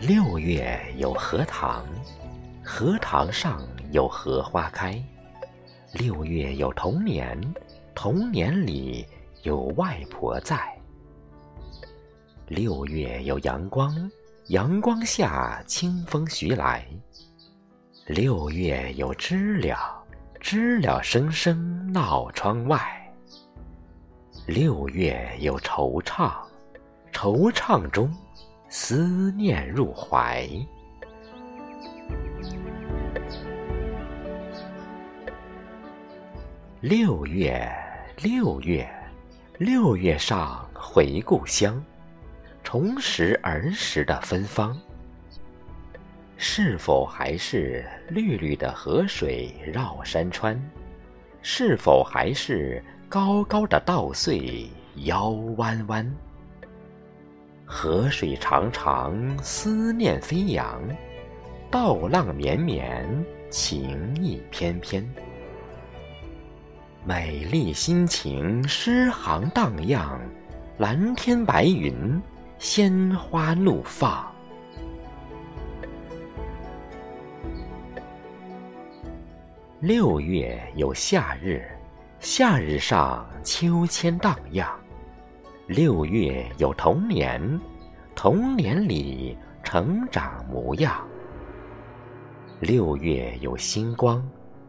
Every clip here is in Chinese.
六月有荷塘，荷塘上有荷花开。六月有童年，童年里有外婆在。六月有阳光，阳光下清风徐来。六月有知了，知了声声闹窗外。六月有惆怅，惆怅中思念入怀。六月，六月，六月上回故乡，重拾儿时的芬芳。是否还是绿绿的河水绕山川？是否还是高高的稻穗腰弯弯？河水长长，思念飞扬；稻浪绵绵，情意翩翩。美丽心情，诗行荡漾，蓝天白云，鲜花怒放。六月有夏日，夏日上秋千荡漾；六月有童年，童年里成长模样；六月有星光。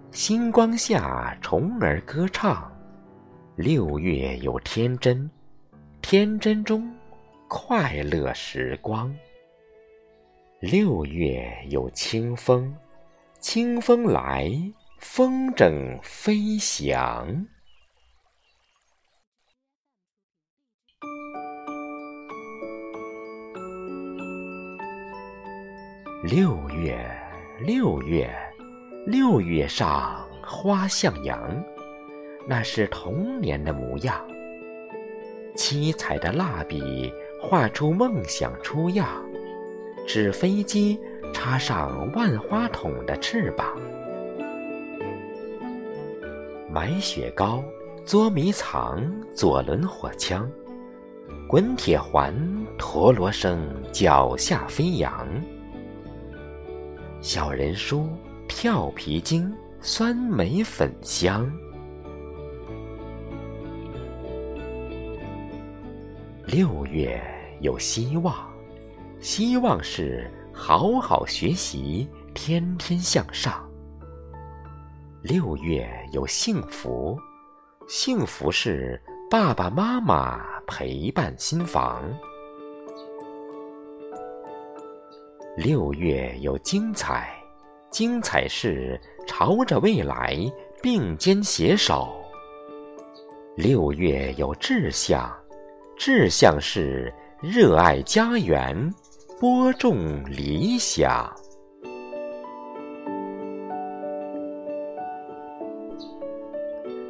星光下，虫儿歌唱。六月有天真，天真中快乐时光。六月有清风，清风来，风筝飞翔。六月，六月。六月上花向阳，那是童年的模样。七彩的蜡笔画出梦想出样，纸飞机插上万花筒的翅膀。买雪糕，捉迷藏，左轮火枪，滚铁环，陀螺声，脚下飞扬。小人书。跳皮筋，酸梅粉香。六月有希望，希望是好好学习，天天向上。六月有幸福，幸福是爸爸妈妈陪伴新房。六月有精彩。精彩是朝着未来并肩携手。六月有志向，志向是热爱家园，播种理想。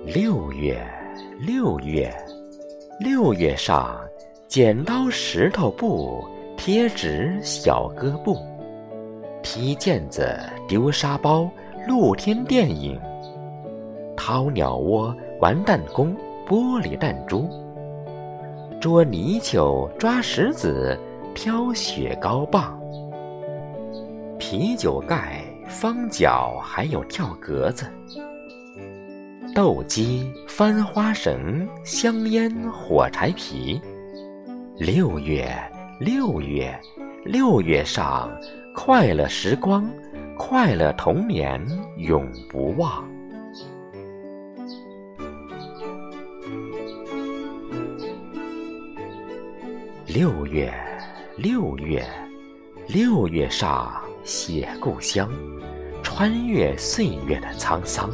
六月，六月，六月上，剪刀石头布，贴纸小搁布。踢毽子，丢沙包，露天电影；掏鸟窝，玩弹弓，玻璃弹珠；捉泥鳅，抓石子，挑雪糕棒；啤酒盖，方脚，还有跳格子；斗鸡，翻花绳，香烟，火柴皮。六月，六月，六月上。快乐时光，快乐童年，永不忘。六月，六月，六月上写故乡，穿越岁月的沧桑。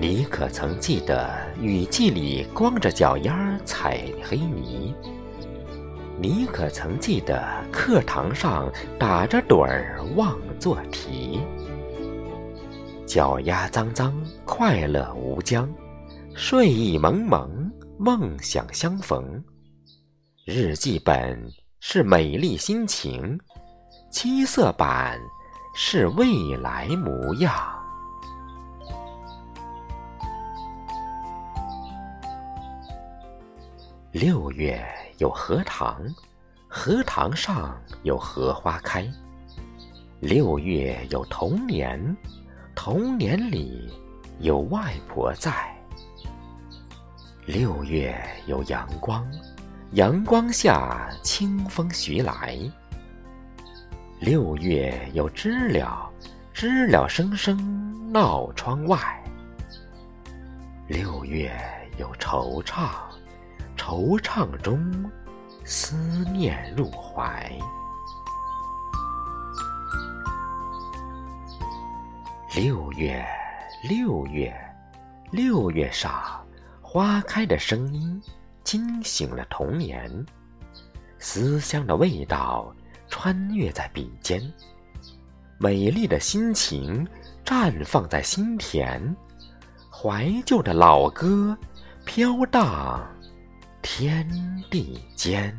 你可曾记得雨季里光着脚丫踩黑泥？你可曾记得课堂上打着盹儿忘做题？脚丫脏脏，快乐无疆；睡意蒙蒙，梦想相逢。日记本是美丽心情，七色板是未来模样。六月。有荷塘，荷塘上有荷花开。六月有童年，童年里有外婆在。六月有阳光，阳光下清风徐来。六月有知了，知了声声闹窗外。六月有惆怅，惆怅中思念入怀。六月，六月，六月上。花开的声音惊醒了童年，思乡的味道穿越在笔尖，美丽的心情绽放在心田，怀旧的老歌飘荡天地间。